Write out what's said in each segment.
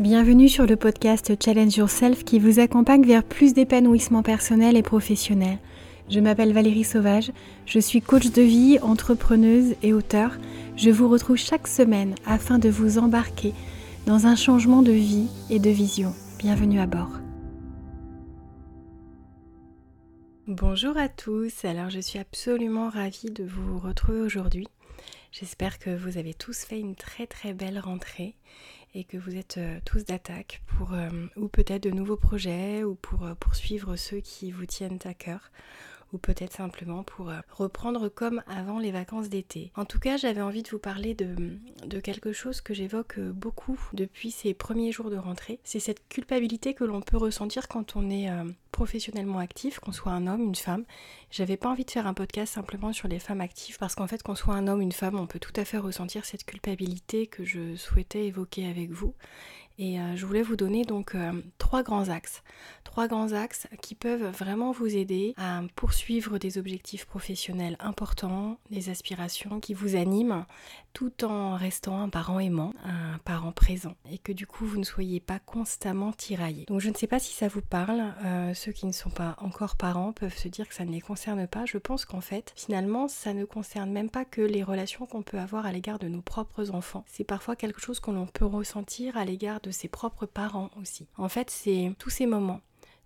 Bienvenue sur le podcast Challenge Yourself qui vous accompagne vers plus d'épanouissement personnel et professionnel. Je m'appelle Valérie Sauvage, je suis coach de vie, entrepreneuse et auteur. Je vous retrouve chaque semaine afin de vous embarquer dans un changement de vie et de vision. Bienvenue à bord. Bonjour à tous, alors je suis absolument ravie de vous retrouver aujourd'hui. J'espère que vous avez tous fait une très très belle rentrée et que vous êtes euh, tous d'attaque pour euh, ou peut-être de nouveaux projets ou pour euh, poursuivre ceux qui vous tiennent à cœur ou peut-être simplement pour reprendre comme avant les vacances d'été. En tout cas, j'avais envie de vous parler de, quelque chose que j'évoque beaucoup depuis ces premiers jours de rentrée. C'est cette culpabilité que l'on peut ressentir quand on est professionnellement actif, qu'on soit un homme, une femme. J'avais pas envie de faire un podcast simplement sur les femmes actives parce qu'en fait, qu'on soit un homme, une femme, on peut tout à fait ressentir cette culpabilité que je souhaitais évoquer avec vous. Et euh, je voulais vous donner donc euh, trois grands axes. Trois grands axes qui peuvent vraiment vous aider à poursuivre des objectifs professionnels importants, des aspirations qui vous animent, tout en restant un parent aimant, un parent présent. Et que du coup, vous ne soyez pas constamment tiraillé. Donc je ne sais pas si ça vous parle. Euh, ceux qui ne sont pas encore parents peuvent se dire que ça ne les concerne pas. Je pense qu'en fait, finalement, ça ne concerne même pas que les relations qu'on peut avoir à l'égard de nos propres enfants. C'est parfois quelque chose que l'on peut ressentir à l'égard de ses propres parents aussi. En fait, c'est tous ces moments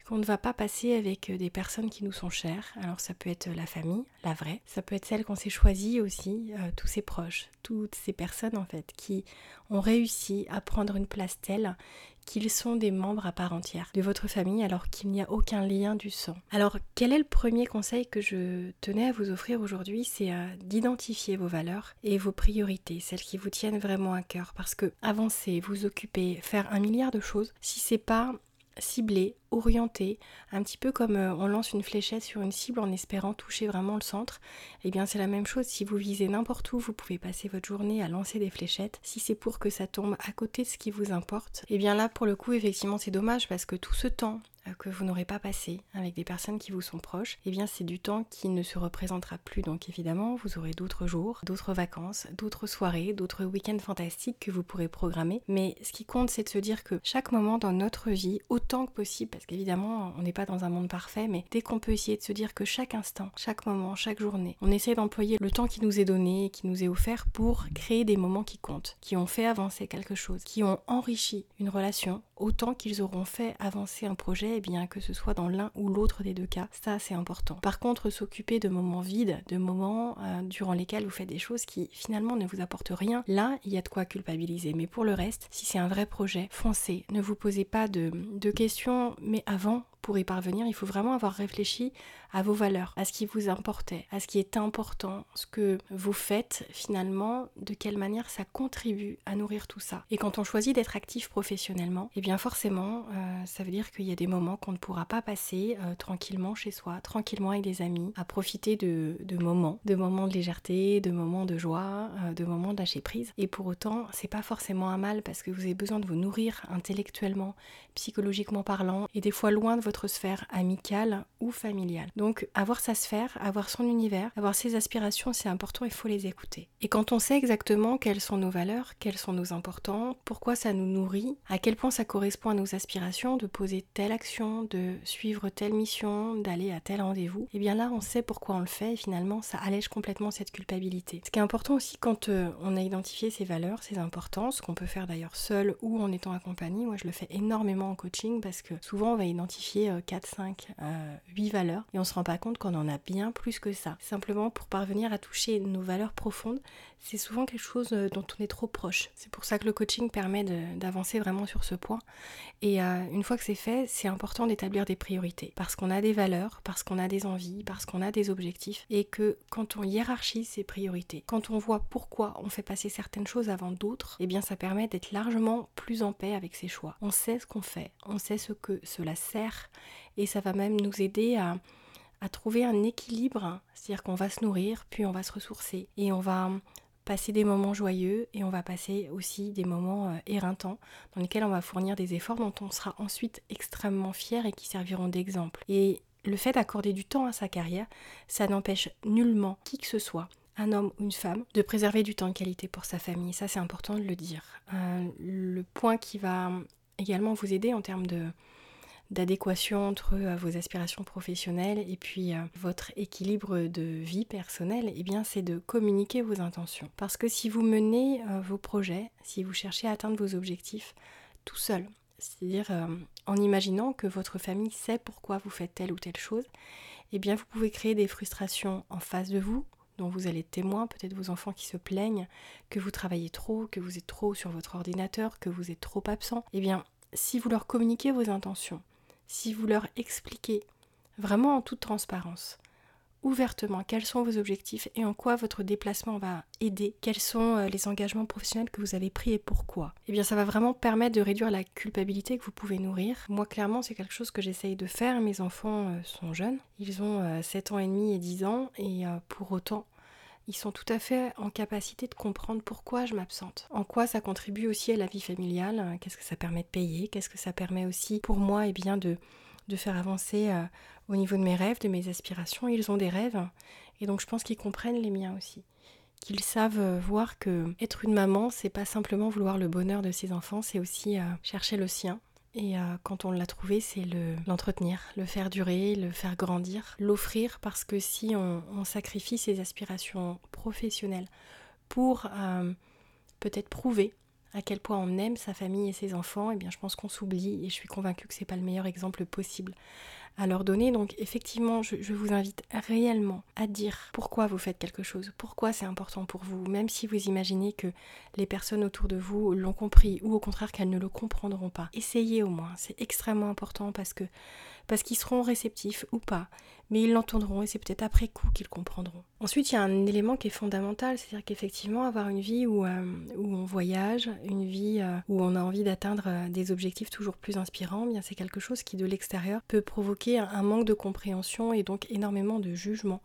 qu'on ne va pas passer avec des personnes qui nous sont chères. Alors ça peut être la famille, la vraie, ça peut être celle qu'on s'est choisie aussi, euh, tous ses proches, toutes ces personnes en fait qui ont réussi à prendre une place telle qu'ils sont des membres à part entière de votre famille alors qu'il n'y a aucun lien du sang. Alors quel est le premier conseil que je tenais à vous offrir aujourd'hui? C'est euh, d'identifier vos valeurs et vos priorités, celles qui vous tiennent vraiment à cœur parce que avancer, vous occuper, faire un milliard de choses, si c'est pas ciblé, orienté, un petit peu comme euh, on lance une fléchette sur une cible en espérant toucher vraiment le centre, et eh bien c'est la même chose, si vous visez n'importe où, vous pouvez passer votre journée à lancer des fléchettes. Si c'est pour que ça tombe à côté de ce qui vous importe, et eh bien là pour le coup effectivement c'est dommage parce que tout ce temps euh, que vous n'aurez pas passé avec des personnes qui vous sont proches, et eh bien c'est du temps qui ne se représentera plus. Donc évidemment, vous aurez d'autres jours, d'autres vacances, d'autres soirées, d'autres week-ends fantastiques que vous pourrez programmer. Mais ce qui compte, c'est de se dire que chaque moment dans notre vie, autant que possible, parce qu'évidemment, on n'est pas dans un monde parfait, mais dès qu'on peut essayer de se dire que chaque instant, chaque moment, chaque journée, on essaie d'employer le temps qui nous est donné, qui nous est offert pour créer des moments qui comptent, qui ont fait avancer quelque chose, qui ont enrichi une relation, autant qu'ils auront fait avancer un projet eh bien que ce soit dans l'un ou l'autre des deux cas, ça c'est important. Par contre, s'occuper de moments vides, de moments euh, durant lesquels vous faites des choses qui finalement ne vous apportent rien, là il y a de quoi culpabiliser. Mais pour le reste, si c'est un vrai projet, foncez, ne vous posez pas de, de questions, mais avant, pour y parvenir, il faut vraiment avoir réfléchi à vos valeurs, à ce qui vous importait, à ce qui est important, ce que vous faites finalement, de quelle manière ça contribue à nourrir tout ça. Et quand on choisit d'être actif professionnellement, eh bien forcément, euh, ça veut dire qu'il y a des moments qu'on ne pourra pas passer euh, tranquillement chez soi, tranquillement avec des amis, à profiter de, moments, de moments de légèreté, de moments de joie, euh, de moments de lâcher prise. Et pour autant, c'est pas forcément un mal parce que vous avez besoin de vous nourrir intellectuellement, psychologiquement parlant, et des fois loin de votre sphère amicale ou familiale. Donc avoir sa sphère, avoir son univers, avoir ses aspirations, c'est important, il faut les écouter. Et quand on sait exactement quelles sont nos valeurs, quels sont nos importants, pourquoi ça nous nourrit, à quel point ça correspond à nos aspirations, de poser telle action, de suivre telle mission, d'aller à tel rendez-vous, et eh bien là on sait pourquoi on le fait et finalement ça allège complètement cette culpabilité. Ce qui est important aussi quand euh, on a identifié ses valeurs, ses importances, qu'on peut faire d'ailleurs seul ou en étant accompagné, moi je le fais énormément en coaching parce que souvent on va identifier 4, 5, 8 valeurs et on se rend pas compte qu'on en a bien plus que ça. Simplement pour parvenir à toucher nos valeurs profondes, c'est souvent quelque chose euh, dont on est trop proche. C'est pour ça que le coaching permet d'avancer vraiment sur ce point. Et euh, une fois que c'est fait, c'est important d'établir des priorités. Parce qu'on a des valeurs, parce qu'on a des envies, parce qu'on a des objectifs. Et que quand on hiérarchise ces priorités, quand on voit pourquoi on fait passer certaines choses avant d'autres, eh bien ça permet d'être largement plus en paix avec ses choix. On sait ce qu'on fait, on sait ce que cela sert. Et ça va même nous aider à à trouver un équilibre, c'est-à-dire qu'on va se nourrir, puis on va se ressourcer et on va passer des moments joyeux et on va passer aussi des moments euh, éreintants dans lesquels on va fournir des efforts dont on sera ensuite extrêmement fier et qui serviront d'exemple. Et le fait d'accorder du temps à sa carrière, ça n'empêche nullement qui que ce soit un homme ou une femme, de préserver du temps de qualité pour sa famille. Ça, c'est important de le dire. Euh, le point qui va également vous aider en termes de d'adéquation entre euh, vos aspirations professionnelles et puis euh, votre équilibre de vie personnelle, eh bien c'est de communiquer vos intentions. Parce que si vous menez euh, vos projets, si vous cherchez à atteindre vos objectifs tout seul, c'est-à-dire en imaginant que votre famille sait pourquoi vous faites telle ou telle chose, eh bien vous pouvez créer des frustrations en face de vous, dont vous allez être témoin, peut-être vos enfants qui se plaignent que vous travaillez trop, que vous êtes trop sur votre ordinateur, que vous êtes trop absent. Eh bien, si vous leur communiquez vos intentions, si vous leur expliquez vraiment en toute transparence, ouvertement, quels sont vos objectifs et en quoi votre déplacement va aider, quels sont euh, les engagements professionnels que vous avez pris et pourquoi, eh bien ça va vraiment permettre de réduire la culpabilité que vous pouvez nourrir. Moi clairement c'est quelque chose que j'essaye de faire, mes enfants euh, sont jeunes, ils ont 7 euh, ans et demi et 10 ans et pour autant ils sont tout à fait en capacité de comprendre pourquoi je m'absente, en quoi ça contribue aussi à la vie familiale, hein, qu'est-ce que ça permet de payer, qu'est-ce que ça permet aussi pour moi et eh bien, de, de faire avancer euh, au niveau de mes rêves, de mes aspirations. Ils ont des rêves et donc je pense qu'ils comprennent les miens aussi. Qu'ils savent euh, voir que être une maman, c'est pas simplement vouloir le bonheur de ses enfants, c'est aussi euh, chercher le sien, et euh, quand on l'a trouvé, c'est l'entretenir, le, faire durer, le faire grandir, l'offrir parce que si on, sacrifie ses aspirations professionnelles pour euh, peut-être prouver à quel point on aime sa famille et ses enfants, eh bien je pense qu'on s'oublie et je suis convaincue que c'est pas le meilleur exemple possible à leur donner. Donc effectivement, je, vous invite réellement à dire pourquoi vous faites quelque chose, pourquoi c'est important pour vous, même si vous imaginez que les personnes autour de vous l'ont compris ou au contraire qu'elles ne le comprendront pas. Essayez au moins, c'est extrêmement important parce que parce qu'ils seront réceptifs ou pas, mais ils l'entendront et c'est peut-être après coup qu'ils comprendront. Ensuite, il y a un élément qui est fondamental, c'est-à-dire qu'effectivement, avoir une vie où, euh, on voyage, une vie euh, où on a envie d'atteindre euh, des objectifs toujours plus inspirants, eh bien c'est quelque chose qui de l'extérieur peut provoquer un manque de compréhension et donc énormément de jugement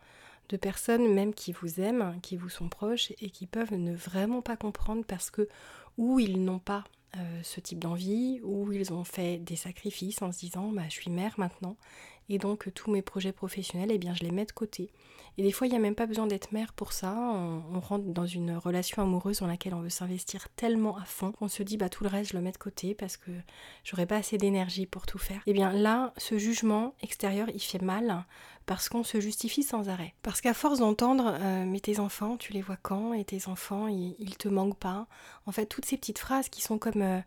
de personnes même qui vous aiment, qui vous sont proches et qui peuvent ne vraiment pas comprendre parce que ou ils n'ont pas euh, ce type d'envie, où ils ont fait des sacrifices en se disant bah, je suis mère maintenant, et donc tous mes projets professionnels, eh bien, je les mets de côté. Et des fois, il n'y a même pas besoin d'être mère pour ça. On, rentre dans une relation amoureuse dans laquelle on veut s'investir tellement à fond qu'on se dit bah tout le reste, je le mets de côté parce que j'aurais pas assez d'énergie pour tout faire. Et eh bien là, ce jugement extérieur, il fait mal parce qu'on se justifie sans arrêt. Parce qu'à force d'entendre euh, mais tes enfants, tu les vois quand? Et tes enfants, ils, ils te manquent pas? En fait, toutes ces petites phrases qui sont comme euh,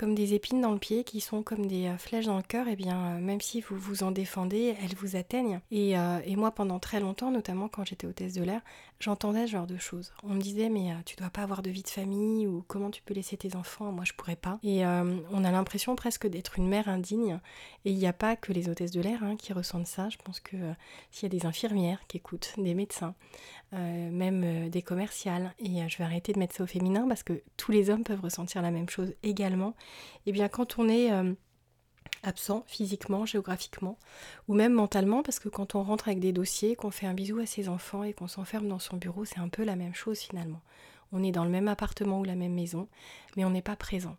comme des épines dans le pied, qui sont comme des euh, flèches dans le cœur, et eh bien euh, même si vous vous en défendez, elles vous atteignent. Et, euh, et moi pendant très longtemps, notamment quand j'étais hôtesse de l'air, j'entendais ce genre de choses. On me disait mais tu dois pas avoir de vie de famille ou comment tu peux laisser tes enfants, moi je pourrais pas. Et on a l'impression presque d'être une mère indigne. Et il n'y a pas que les hôtesses de l'air hein, qui ressentent ça. Je pense que s'il y a des infirmières qui écoutent, des médecins, même des commerciales, et je vais arrêter de mettre ça au féminin parce que tous les hommes peuvent ressentir la même chose également et eh bien quand on est euh, absent physiquement, géographiquement, ou même mentalement, parce que quand on rentre avec des dossiers, qu'on fait un bisou à ses enfants et qu'on s'enferme dans son bureau, c'est un peu la même chose finalement. On est dans le même appartement ou la même maison, mais on n'est pas présent.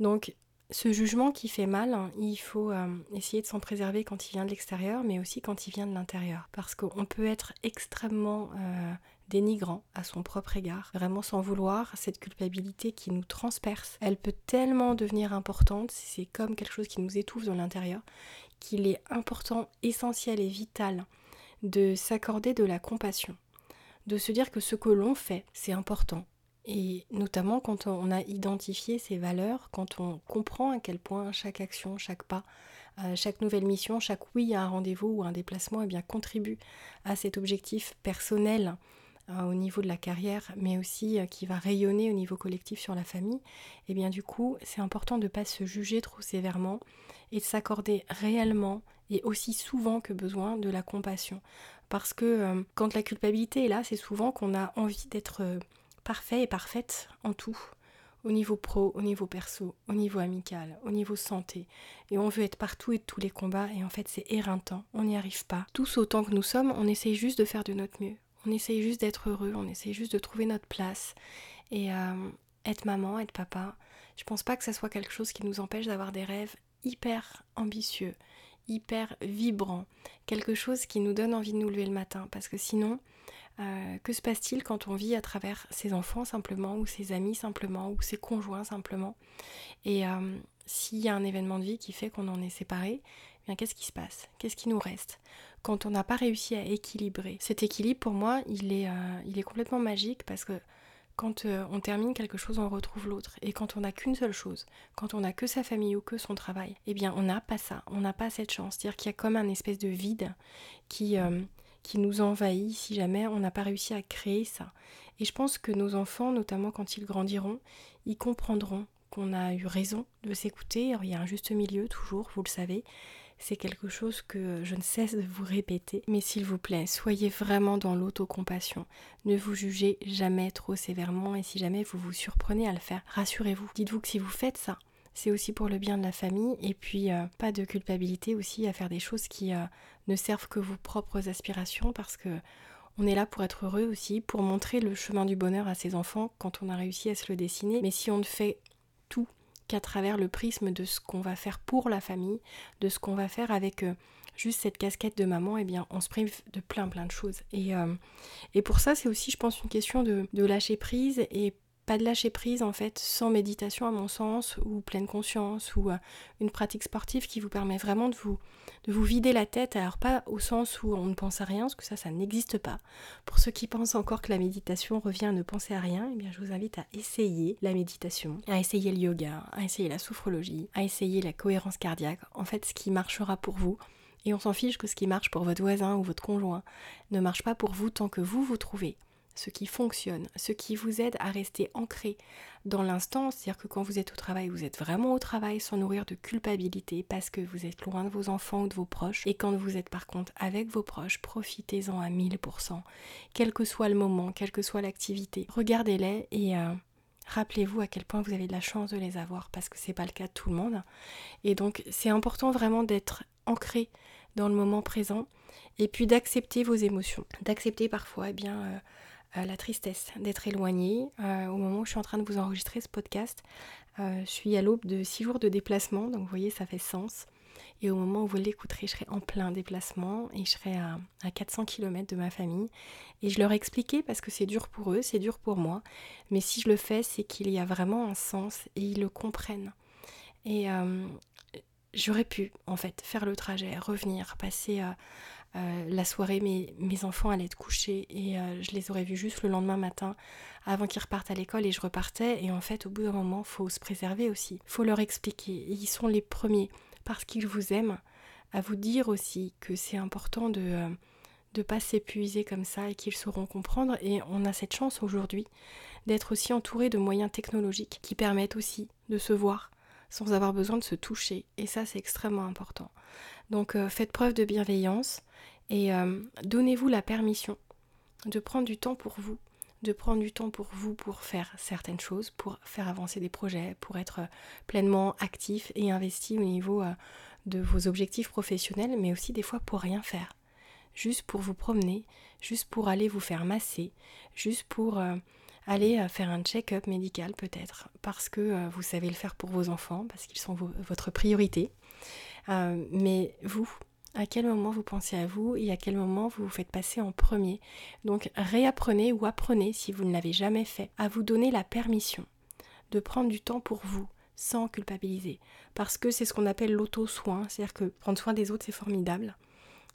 Donc ce jugement qui fait mal, hein, il faut euh, essayer de s'en préserver quand il vient de l'extérieur, mais aussi quand il vient de l'intérieur. Parce qu'on peut être extrêmement euh, dénigrant à son propre égard, vraiment sans vouloir, cette culpabilité qui nous transperce, elle peut tellement devenir importante, c'est comme quelque chose qui nous étouffe dans l'intérieur, qu'il est important, essentiel et vital de s'accorder de la compassion, de se dire que ce que l'on fait, c'est important. Et notamment quand on a identifié ces valeurs, quand on comprend à quel point chaque action, chaque pas, euh, chaque nouvelle mission, chaque oui à un rendez-vous ou un déplacement eh bien, contribue à cet objectif personnel au niveau de la carrière, mais aussi euh, qui va rayonner au niveau collectif sur la famille, et eh bien du coup, c'est important de ne pas se juger trop sévèrement et de s'accorder réellement et aussi souvent que besoin de la compassion. Parce que euh, quand la culpabilité est là, c'est souvent qu'on a envie d'être euh, parfait et parfaite en tout au niveau pro, au niveau perso, au niveau amical, au niveau santé. Et on veut être partout et de tous les combats, et en fait c'est éreintant, on n'y arrive pas. Tous autant que nous sommes, on essaye juste de faire de notre mieux. On essaye juste d'être heureux, on essaye juste de trouver notre place. Et euh, être maman, être papa, je pense pas que ça soit quelque chose qui nous empêche d'avoir des rêves hyper ambitieux, hyper vibrants, quelque chose qui nous donne envie de nous lever le matin. Parce que sinon, euh, que se passe-t-il quand on vit à travers ses enfants simplement, ou ses amis simplement, ou ses conjoints simplement? Et euh, s'il y a un événement de vie qui fait qu'on en est séparé, bien qu'est-ce qui se passe? Qu'est-ce qui nous reste? Quand on n'a pas réussi à équilibrer. Cet équilibre, pour moi, il est, euh, il est complètement magique parce que quand euh, on termine quelque chose, on retrouve l'autre. Et quand on n'a qu'une seule chose, quand on n'a que sa famille ou que son travail, eh bien on n'a pas ça, on n'a pas cette chance. C'est-à-dire qu'il y a comme un espèce de vide qui, euh, qui nous envahit si jamais on n'a pas réussi à créer ça. Et je pense que nos enfants, notamment quand ils grandiront, ils comprendront qu'on a eu raison de s'écouter. Il y a un juste milieu toujours, vous le savez. C'est quelque chose que je ne cesse de vous répéter. Mais s'il vous plaît, soyez vraiment dans l'autocompassion. Ne vous jugez jamais trop sévèrement et si jamais vous vous surprenez à le faire, rassurez-vous. Dites-vous que si vous faites ça, c'est aussi pour le bien de la famille et puis euh, pas de culpabilité aussi à faire des choses qui euh, ne servent que vos propres aspirations parce que on est là pour être heureux aussi, pour montrer le chemin du bonheur à ses enfants quand on a réussi à se le dessiner. Mais si on ne fait tout qu'à travers le prisme de ce qu'on va faire pour la famille, de ce qu'on va faire avec euh, juste cette casquette de maman, eh bien on se prive de plein plein de choses. Et, euh, et pour ça, c'est aussi, je pense, une question de, de lâcher prise et pas de lâcher prise en fait sans méditation à mon sens ou pleine conscience ou euh, une pratique sportive qui vous permet vraiment de vous de vous vider la tête alors pas au sens où on ne pense à rien parce que ça ça n'existe pas. Pour ceux qui pensent encore que la méditation revient à ne penser à rien eh bien je vous invite à essayer la méditation à essayer le yoga à essayer la sophrologie à essayer la cohérence cardiaque. En fait ce qui marchera pour vous et on s'en fiche que ce qui marche pour votre voisin ou votre conjoint ne marche pas pour vous tant que vous vous trouvez ce qui fonctionne, ce qui vous aide à rester ancré dans l'instant, c'est-à-dire que quand vous êtes au travail, vous êtes vraiment au travail sans nourrir de culpabilité parce que vous êtes loin de vos enfants ou de vos proches. Et quand vous êtes par contre avec vos proches, profitez-en à 1000%, quel que soit le moment, quelle que soit l'activité. Regardez-les et euh, rappelez-vous à quel point vous avez de la chance de les avoir parce que c'est pas le cas de tout le monde. Et donc c'est important vraiment d'être ancré dans le moment présent et puis d'accepter vos émotions, d'accepter parfois eh bien euh, euh, la tristesse d'être éloignée. Euh, au moment où je suis en train de vous enregistrer ce podcast, euh, je suis à l'aube de six jours de déplacement, donc vous voyez, ça fait sens. Et au moment où vous l'écouterez, je serai en plein déplacement et je serai à, 400 km de ma famille. Et je leur ai expliqué parce que c'est dur pour eux, c'est dur pour moi. Mais si je le fais, c'est qu'il y a vraiment un sens et ils le comprennent. Et j'aurais pu, en fait, faire le trajet, revenir, passer la soirée, mes, mes, enfants allaient être couchés et euh, je les aurais vus juste le lendemain matin avant qu'ils repartent à l'école et je repartais. Et en fait, au bout d'un moment, faut se préserver aussi. faut leur expliquer. ils sont les premiers, parce qu'ils vous aiment, à vous dire aussi que c'est important de ne euh, pas s'épuiser comme ça et qu'ils sauront comprendre. Et on a cette chance aujourd'hui d'être aussi entouré de moyens technologiques qui permettent aussi de se voir sans avoir besoin de se toucher. Et ça, c'est extrêmement important. Donc faites preuve de bienveillance, et euh, donnez-vous la permission de prendre du temps pour vous, de prendre du temps pour vous pour faire certaines choses, pour faire avancer des projets, pour être euh, pleinement actif et investi au niveau euh, de vos objectifs professionnels, mais aussi des fois pour rien faire. Juste pour vous promener, juste pour aller vous faire masser, juste pour aller faire un check-up médical peut-être, parce que vous savez le faire pour vos enfants, parce qu'ils sont votre priorité. Mais vous, à quel moment vous pensez à vous et à quel moment vous vous faites passer en premier? Donc réapprenez ou apprenez, si vous ne l'avez jamais fait, à vous donner la permission de prendre du temps pour vous sans culpabiliser. Parce que c'est ce qu'on appelle l'auto-soin, c'est-à-dire que prendre soin des autres c'est formidable.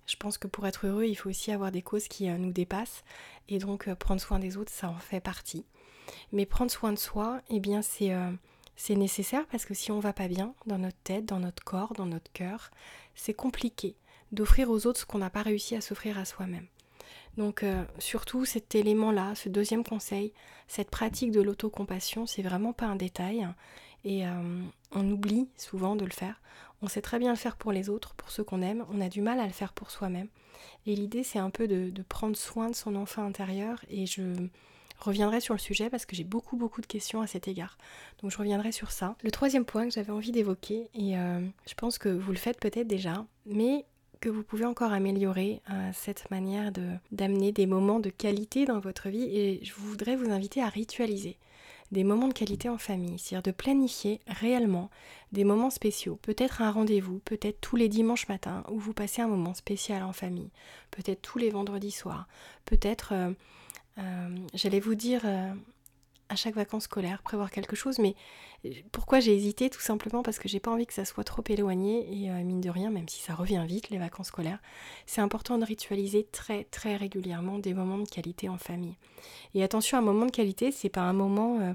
Je pense que pour être heureux, il faut aussi avoir des causes qui euh, nous dépassent et donc euh, prendre soin des autres, ça en fait partie. Mais prendre soin de soi, eh bien c'est euh, c'est nécessaire parce que si on va pas bien dans notre tête, dans notre corps, dans notre cœur, c'est compliqué d'offrir aux autres ce qu'on n'a pas réussi à s'offrir à soi-même. Donc euh, surtout cet élément-là, ce deuxième conseil, cette pratique de l'autocompassion, c'est vraiment pas un détail et euh, on oublie souvent de le faire. On sait très bien le faire pour les autres, pour ceux qu'on aime, on a du mal à le faire pour soi-même. Et l'idée c'est un peu de, de, prendre soin de son enfant intérieur et je reviendrai sur le sujet parce que j'ai beaucoup beaucoup de questions à cet égard. Donc je reviendrai sur ça. Le troisième point que j'avais envie d'évoquer, et euh, je pense que vous le faites peut-être déjà, mais que vous pouvez encore améliorer euh, cette manière de, d'amener des moments de qualité dans votre vie et je voudrais vous inviter à ritualiser des moments de qualité en famille, c'est-à-dire de planifier réellement des moments spéciaux, peut-être un rendez-vous, peut-être tous les dimanches matins où vous passez un moment spécial en famille, peut-être tous les vendredis soirs, peut-être, euh, euh, j'allais vous dire, à chaque vacances scolaires, prévoir quelque chose, mais euh, pourquoi j'ai hésité Tout simplement parce que j'ai pas envie que ça soit trop éloigné et euh, mine de rien, même si ça revient vite, les vacances scolaires, c'est important de ritualiser très très régulièrement des moments de qualité en famille. Et attention, un moment de qualité, c'est pas un moment euh,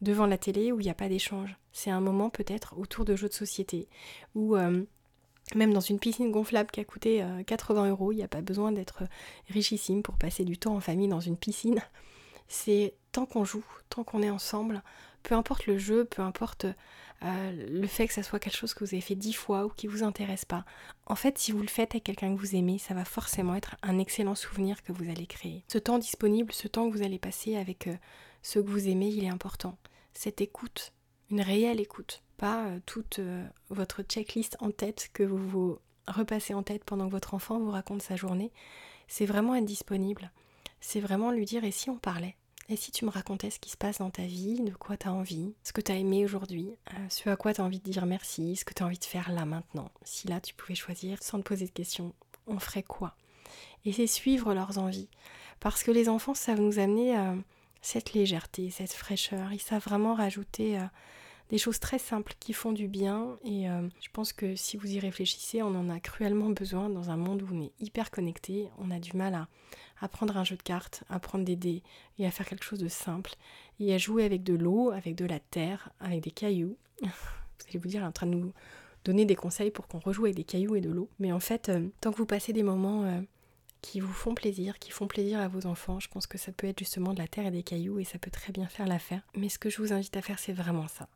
devant la télé où il n'y a pas d'échange. C'est un moment peut-être autour de jeux de société ou même dans une piscine gonflable qui a coûté 80 euros, il n'y a pas besoin d'être richissime pour passer du temps en famille dans une piscine. C'est tant qu'on joue, tant qu'on est ensemble, peu importe le jeu, peu importe euh, le fait que ça soit quelque chose que vous avez fait dix fois ou qui vous intéresse pas. En fait, si vous le faites avec quelqu'un que vous aimez, ça va forcément être un excellent souvenir que vous allez créer. Ce temps disponible, ce temps que vous allez passer avec euh, ceux que vous aimez, il est important. Cette écoute, une réelle écoute, pas euh, toute votre checklist en tête que vous vous repassez en tête pendant que votre enfant vous raconte sa journée. C'est vraiment être disponible c'est vraiment lui dire et si on parlait? Et si tu me racontais ce qui se passe dans ta vie, de quoi tu as envie, ce que tu as aimé aujourd'hui, euh, ce à quoi tu as envie de dire merci, ce que tu as envie de faire là maintenant. Si là tu pouvais choisir sans te poser de questions, on ferait quoi? Et c'est suivre leurs envies. Parce que les enfants savent nous amener euh, cette légèreté, cette fraîcheur. Ils savent vraiment rajouter euh, des choses très simples qui font du bien. Et je pense que si vous y réfléchissez, on en a cruellement besoin dans un monde où on est hyper connecté. On a du mal à, à prendre un jeu de cartes, à prendre des dés et à faire quelque chose de simple et à jouer avec de l'eau, avec de la terre, avec des cailloux. vous allez vous dire, en train de nous donner des conseils pour qu'on rejoue avec des cailloux et de l'eau. Mais en fait, euh, tant que vous passez des moments euh, qui vous font plaisir, qui font plaisir à vos enfants, je pense que ça peut être justement de la terre et des cailloux et ça peut très bien faire l'affaire. Mais ce que je vous invite à faire, c'est vraiment ça.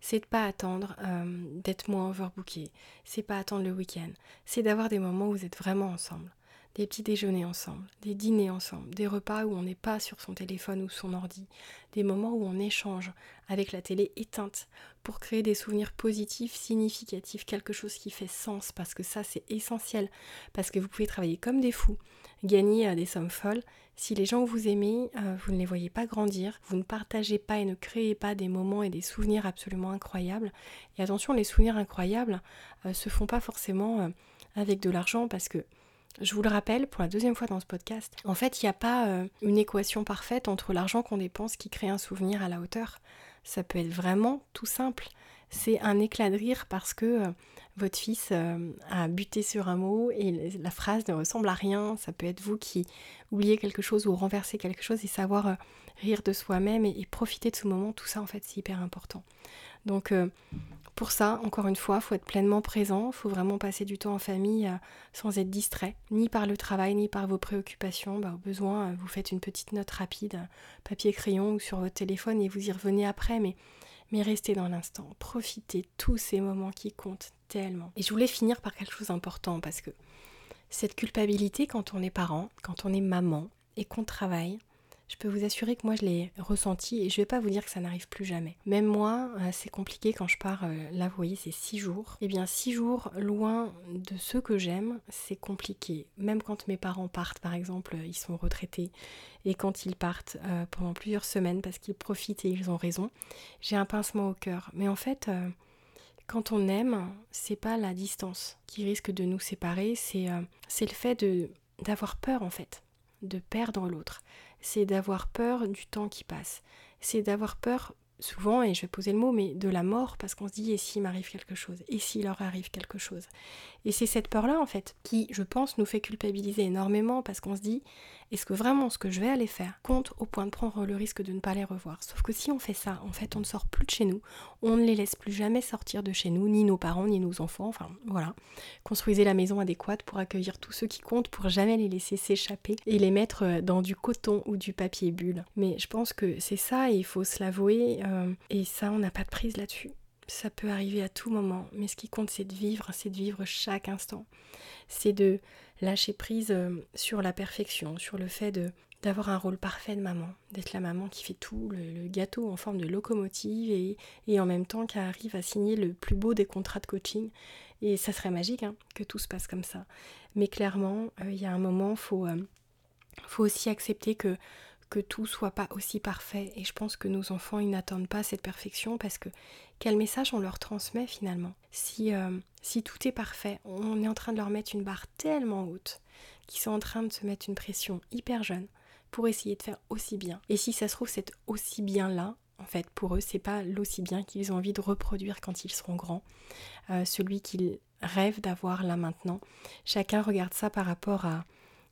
C'est de pas attendre euh, d'être moins overbooké, c'est pas attendre le week-end, c'est d'avoir des moments où vous êtes vraiment ensemble. Des petits déjeuners ensemble, des dîners ensemble, des repas où on n'est pas sur son téléphone ou son ordi, des moments où on échange avec la télé éteinte pour créer des souvenirs positifs, significatifs, quelque chose qui fait sens, parce que ça c'est essentiel, parce que vous pouvez travailler comme des fous, gagner euh, des sommes folles. Si les gens que vous aimez, euh, vous ne les voyez pas grandir, vous ne partagez pas et ne créez pas des moments et des souvenirs absolument incroyables. Et attention, les souvenirs incroyables euh, se font pas forcément avec de l'argent parce que je vous le rappelle pour la deuxième fois dans ce podcast, en fait, il n'y a pas euh, une équation parfaite entre l'argent qu'on dépense qui crée un souvenir à la hauteur. Ça peut être vraiment tout simple. C'est un éclat de rire parce que euh, votre fils euh, a buté sur un mot et la phrase ne ressemble à rien. Ça peut être vous qui oubliez quelque chose ou renversez quelque chose et savoir rire de soi-même et, profiter de ce moment. Tout ça, en fait, c'est hyper important. Donc, pour ça, encore une fois, il faut être pleinement présent, il faut vraiment passer du temps en famille euh, sans être distrait, ni par le travail, ni par vos préoccupations. Bah, au besoin, euh, vous faites une petite note rapide, euh, papier-crayon ou sur votre téléphone et vous y revenez après, mais, mais restez dans l'instant, profitez tous ces moments qui comptent tellement. Et je voulais finir par quelque chose d'important parce que cette culpabilité quand on est parent, quand on est maman et qu'on travaille, je peux vous assurer que moi je l'ai ressenti et je vais pas vous dire que ça n'arrive plus jamais. Même moi, euh, c'est compliqué quand je pars, euh, là vous voyez c'est six jours. Eh bien six jours loin de ceux que j'aime, c'est compliqué. Même quand mes parents partent par exemple, ils sont retraités et quand ils partent euh, pendant plusieurs semaines parce qu'ils profitent et ils ont raison, j'ai un pincement au cœur. Mais en fait, quand on aime, c'est pas la distance qui risque de nous séparer, c'est le fait d'avoir peur en fait, de perdre l'autre c'est d'avoir peur du temps qui passe. C'est d'avoir peur souvent, et je vais poser le mot, mais de la mort, parce qu'on se dit, et s'il m'arrive quelque chose? Et s'il leur arrive quelque chose? Et c'est cette peur-là, en fait, qui, je pense, nous fait culpabiliser énormément, parce qu'on se dit, est-ce que vraiment ce que je vais aller faire compte au point de prendre le risque de ne pas les revoir? Sauf que si on fait ça, en fait, on ne sort plus de chez nous, on ne les laisse plus jamais sortir de chez nous, ni nos parents, ni nos enfants, enfin voilà. Construisez la maison adéquate pour accueillir tous ceux qui comptent, pour jamais les laisser s'échapper et les mettre euh, dans du coton ou du papier bulle. Mais je pense que c'est ça, et il faut se l'avouer, euh, et ça, on n'a pas de prise là-dessus. Ça peut arriver à tout moment, mais ce qui compte, c'est de vivre, c'est de vivre chaque instant. C'est de lâcher prise euh, sur la perfection, sur le fait de d'avoir un rôle parfait de maman, d'être la maman qui fait tout, le, gâteau en forme de locomotive et, en même temps qui arrive à signer le plus beau des contrats de coaching. Et ça serait magique hein, que tout se passe comme ça. Mais clairement, euh, il y a un moment, faut, faut aussi accepter que que tout soit pas aussi parfait. Et je pense que nos enfants, ils n'attendent pas cette perfection parce que quel message on leur transmet finalement? Si, euh, si tout est parfait, on est en train de leur mettre une barre tellement haute qu'ils sont en train de se mettre une pression hyper jeune pour essayer de faire aussi bien. Et si ça se trouve, c'est aussi bien là, en fait, pour eux, c'est pas l'aussi bien qu'ils ont envie de reproduire quand ils seront grands, euh, celui qu'ils rêvent d'avoir là maintenant. Chacun regarde ça par rapport à,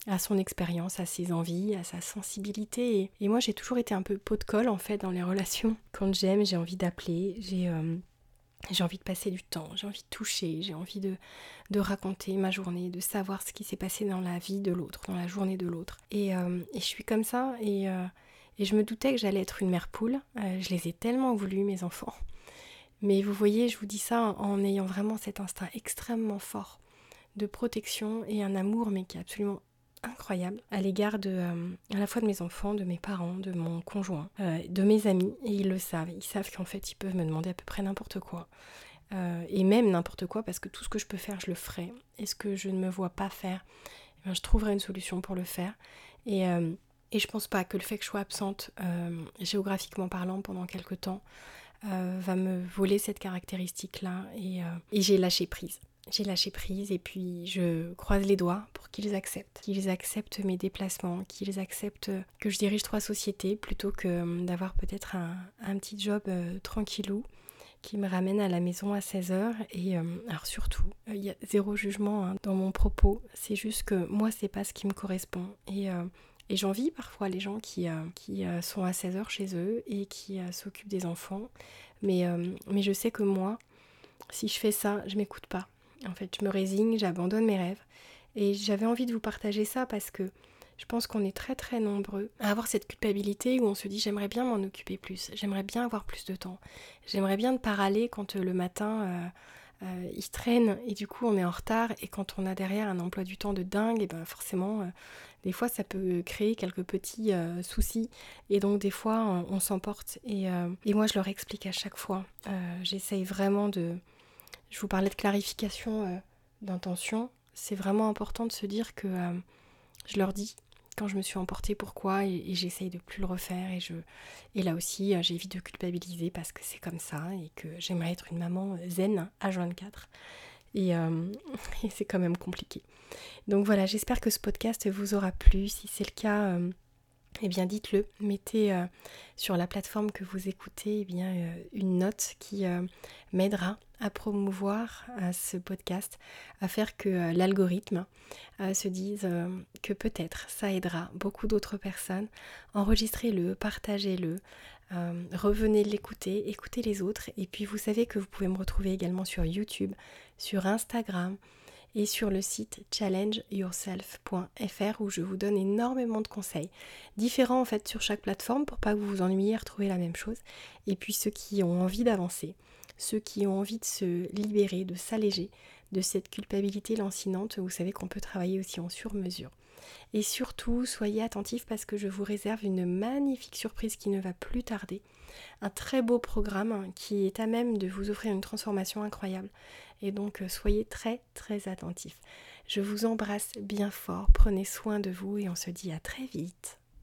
à son expérience, à ses envies, à sa sensibilité. Et, moi, j'ai toujours été un peu pot de colle en fait dans les relations. Quand j'aime, j'ai envie d'appeler, j'ai euh, envie de passer du temps, j'ai envie de toucher, j'ai envie de, raconter ma journée, de savoir ce qui s'est passé dans la vie de l'autre, dans la journée de l'autre. Et, euh, je suis comme ça et, euh, et je me doutais que j'allais être une mère poule. je les ai tellement voulu, mes enfants. Mais vous voyez, je vous dis ça en ayant vraiment cet instinct extrêmement fort de protection et un amour, mais qui est absolument incroyable à l'égard de euh, à la fois de mes enfants, de mes parents, de mon conjoint, euh, de mes amis et ils le savent. Ils savent qu'en fait ils peuvent me demander à peu près n'importe quoi. Euh, et même n'importe quoi parce que tout ce que je peux faire je le ferai. Et ce que je ne me vois pas faire, eh je trouverai une solution pour le faire. Et et je pense pas que le fait que je sois absente géographiquement parlant pendant quelque temps va me voler cette caractéristique là et, et j'ai lâché prise j'ai lâché prise et puis je croise les doigts pour qu'ils acceptent, qu'ils acceptent mes déplacements, qu'ils acceptent que je dirige trois sociétés plutôt que euh, d'avoir peut-être un, petit job euh, tranquillou qui me ramène à la maison à 16h et euh, alors surtout il y a zéro jugement hein, dans mon propos. C'est juste que moi c'est pas ce qui me correspond. Et, et j'envie parfois les gens qui, qui sont à 16h chez eux et qui s'occupent des enfants. Mais, mais je sais que moi si je fais ça je m'écoute pas en fait, je me résigne, j'abandonne mes rêves. Et j'avais envie de vous partager ça parce que je pense qu'on est très très nombreux à avoir cette culpabilité où on se dit j'aimerais bien m'en occuper plus, j'aimerais bien avoir plus de temps, j'aimerais bien ne pas râler quand euh, le matin euh, euh, il traîne et du coup on est en retard. Et quand on a derrière un emploi du temps de dingue, et ben forcément des fois ça peut créer quelques petits soucis. Et donc des fois on, on s'emporte. Et, et, moi je leur explique à chaque fois, j'essaye vraiment de je vous parlais de clarification euh, d'intention. C'est vraiment important de se dire que euh, je leur dis quand je me suis emportée pourquoi et, j'essaye de plus le refaire et je et là aussi euh, j'évite de culpabiliser parce que c'est comme ça et que j'aimerais être une maman zen à 24 et, et c'est quand même compliqué. Donc voilà, j'espère que ce podcast vous aura plu. Si c'est le cas, eh bien dites-le, mettez sur la plateforme que vous écoutez eh bien, une note qui m'aidera à promouvoir ce podcast, à faire que l'algorithme se dise que peut-être ça aidera beaucoup d'autres personnes. Enregistrez-le, partagez-le, revenez l'écouter, écoutez les autres et puis vous savez que vous pouvez me retrouver également sur YouTube, sur Instagram, et sur le site challengeyourself.fr où je vous donne énormément de conseils, différents en fait sur chaque plateforme pour pas que vous vous ennuyiez à retrouver la même chose. Et puis ceux qui ont envie d'avancer, ceux qui ont envie de se libérer, de s'alléger de cette culpabilité lancinante, vous savez qu'on peut travailler aussi en sur-mesure. Et surtout, soyez attentifs parce que je vous réserve une magnifique surprise qui ne va plus tarder. Un très beau programme qui est à même de vous offrir une transformation incroyable. Et donc euh, soyez très très attentifs. Je vous embrasse bien fort, prenez soin de vous et on se dit à très vite.